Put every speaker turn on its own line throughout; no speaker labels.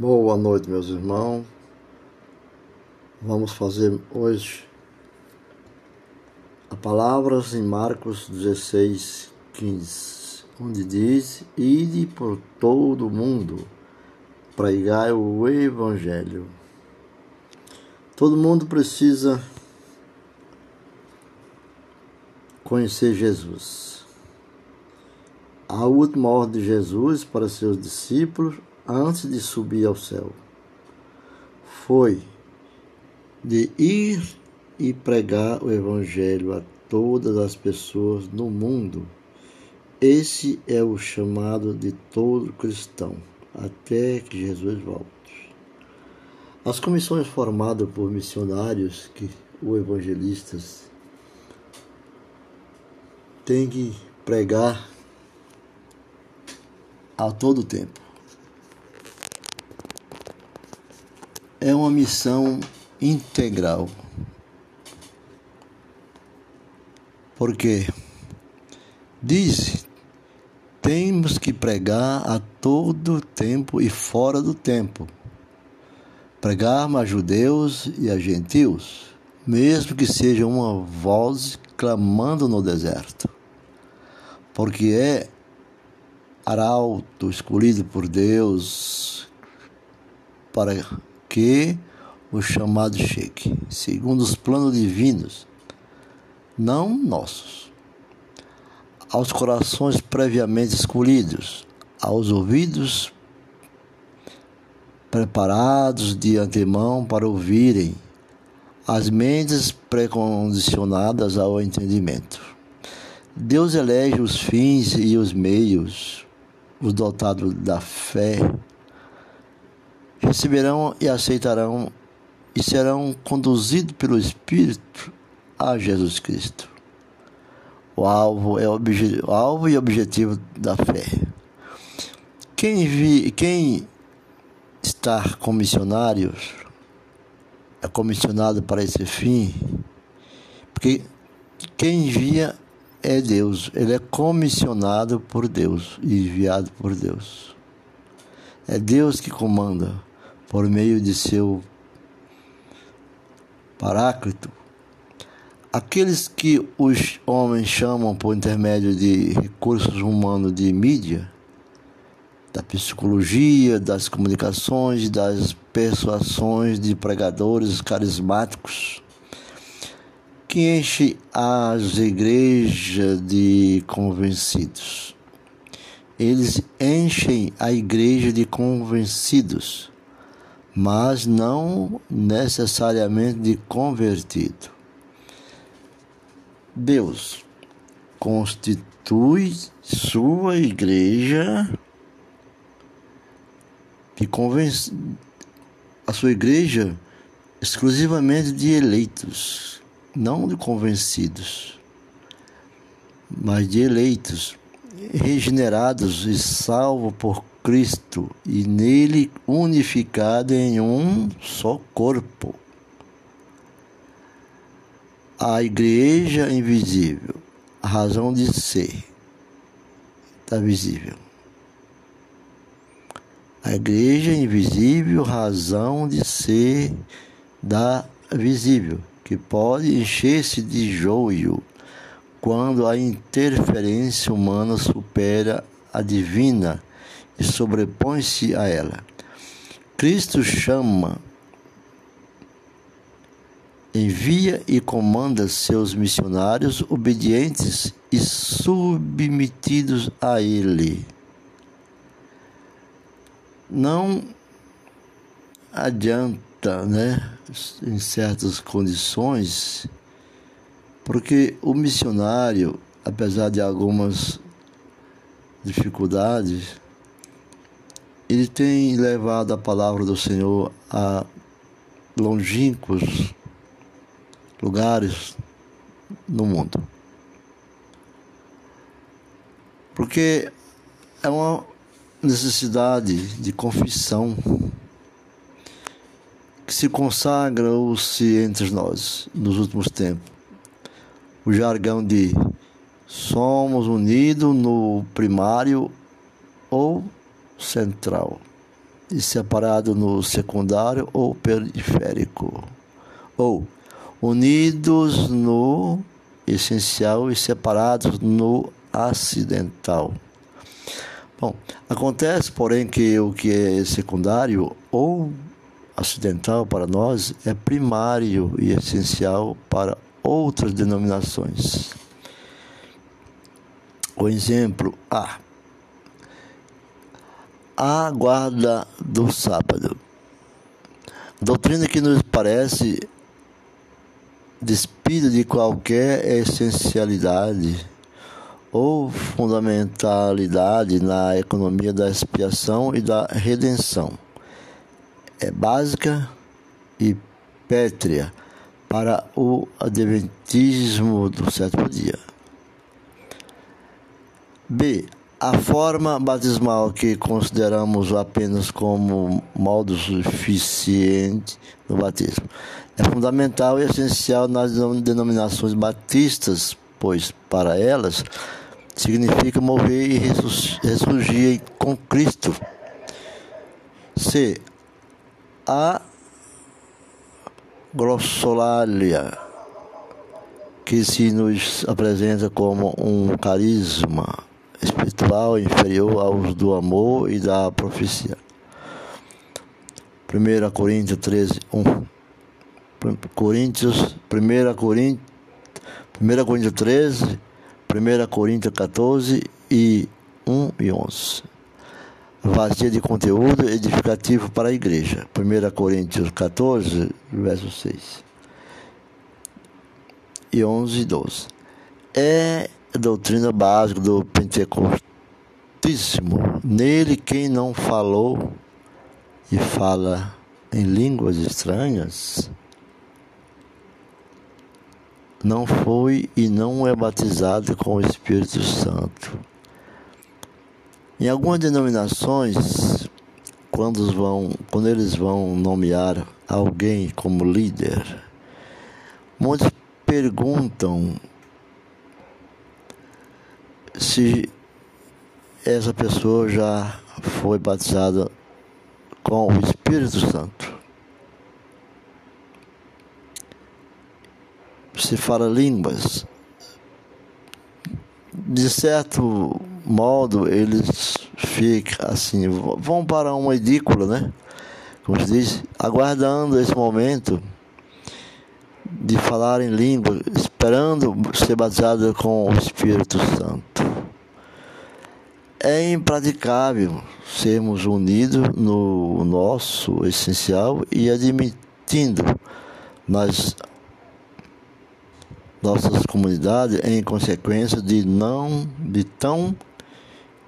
Boa noite, meus irmãos. Vamos fazer hoje a palavras em Marcos 16, 15, onde diz: Ide por todo o mundo, pregai o Evangelho. Todo mundo precisa conhecer Jesus. A última ordem de Jesus para seus discípulos antes de subir ao céu. Foi de ir e pregar o Evangelho a todas as pessoas no mundo. Esse é o chamado de todo cristão, até que Jesus volte. As comissões formadas por missionários que o evangelistas têm que pregar a todo tempo. É uma missão integral. Porque diz, temos que pregar a todo tempo e fora do tempo. Pregar a judeus e a gentios, mesmo que seja uma voz clamando no deserto. Porque é arauto escolhido por Deus para que o chamado chegue, segundo os planos divinos, não nossos. Aos corações previamente escolhidos, aos ouvidos preparados de antemão para ouvirem, às mentes precondicionadas ao entendimento. Deus elege os fins e os meios, os dotados da fé receberão e aceitarão e serão conduzidos pelo Espírito a Jesus Cristo. O alvo, é o, o alvo e objetivo da fé. Quem, vi, quem está com missionários é comissionado para esse fim, porque quem envia é Deus, ele é comissionado por Deus e enviado por Deus. É Deus que comanda por meio de seu Paráclito, aqueles que os homens chamam por intermédio de recursos humanos de mídia, da psicologia, das comunicações, das persuasões de pregadores carismáticos, que enche as igrejas de convencidos. Eles enchem a igreja de convencidos mas não necessariamente de convertido. Deus constitui sua igreja que convence a sua igreja exclusivamente de eleitos, não de convencidos, mas de eleitos, regenerados e salvos por Cristo e nele unificado em um só corpo. A igreja invisível, a razão de ser, está visível. A igreja invisível, razão de ser da visível, que pode encher-se de joio quando a interferência humana supera a divina e sobrepõe-se a ela. Cristo chama, envia e comanda seus missionários obedientes e submetidos a Ele. Não adianta, né, em certas condições, porque o missionário, apesar de algumas dificuldades, ele tem levado a palavra do Senhor a longínquos lugares no mundo. Porque é uma necessidade de confissão que se consagra-se entre nós nos últimos tempos. O jargão de somos unidos no primário ou central. e separado no secundário ou periférico, ou unidos no essencial e separados no acidental. Bom, acontece, porém, que o que é secundário ou acidental para nós é primário e essencial para outras denominações. O exemplo A. A guarda do sábado. Doutrina que nos parece despida de qualquer essencialidade ou fundamentalidade na economia da expiação e da redenção. É básica e pétrea para o adventismo do sétimo dia. B. A forma batismal que consideramos apenas como modo suficiente no batismo é fundamental e essencial nas denominações batistas, pois para elas significa mover e ressurgir com Cristo. C. A glossolalia que se nos apresenta como um carisma espiritual inferior aos do amor e da profecia. 1 Coríntios 13, 1. Coríntios, 1 Coríntios, 1 Coríntios 13, 1 Coríntios 14 e 1 e 11. Vazia de conteúdo edificativo para a igreja. 1 Coríntios 14, verso 6. E 11 e 12. É a doutrina básica do pentecostismo. Nele, quem não falou e fala em línguas estranhas, não foi e não é batizado com o Espírito Santo. Em algumas denominações, quando, vão, quando eles vão nomear alguém como líder, muitos perguntam se essa pessoa já foi batizada com o Espírito Santo. Se fala línguas. De certo modo, eles ficam assim, vão para uma edícula, né? Como se diz, aguardando esse momento de falar em língua, esperando ser batizado com o Espírito Santo. É impraticável sermos unidos no nosso essencial e admitindo nas nossas comunidades em consequência de não de tão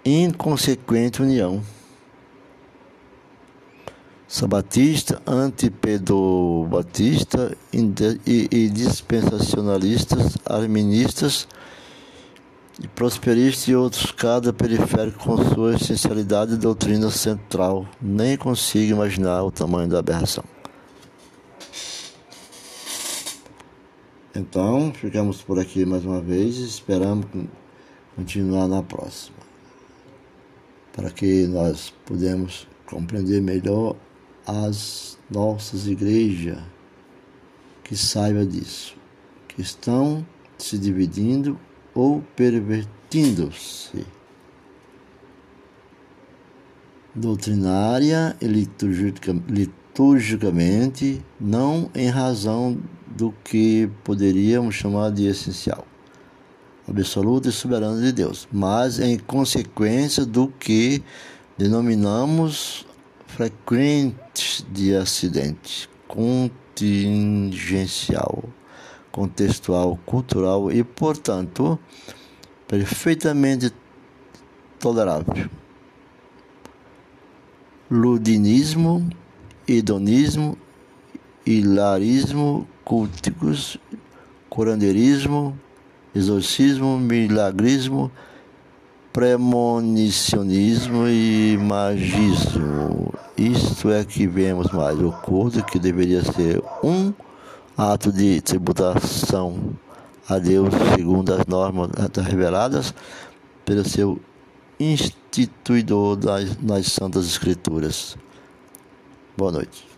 inconsequente união. Sabatista, antipedobatista e, e dispensacionalistas, arministas e prosperistas e outros, cada periférico com sua essencialidade e doutrina central. Nem consigo imaginar o tamanho da aberração. Então, ficamos por aqui mais uma vez e esperamos continuar na próxima, para que nós podemos compreender melhor as nossas igrejas que saiba disso, que estão se dividindo ou pervertindo-se. Doutrinária e liturgicamente, não em razão do que poderíamos chamar de essencial, absoluto e soberano de Deus, mas em consequência do que denominamos frequente de acidente, contingencial contextual, cultural e, portanto, perfeitamente tolerável. Ludinismo, hedonismo, hilarismo, culticos, curandeirismo, exorcismo, milagrismo, premonicionismo e magismo. Isto é que vemos mais o culto que deveria ser um ato de tributação a Deus segundo as normas reveladas pelo seu instituidor das, nas Santas Escrituras. Boa noite.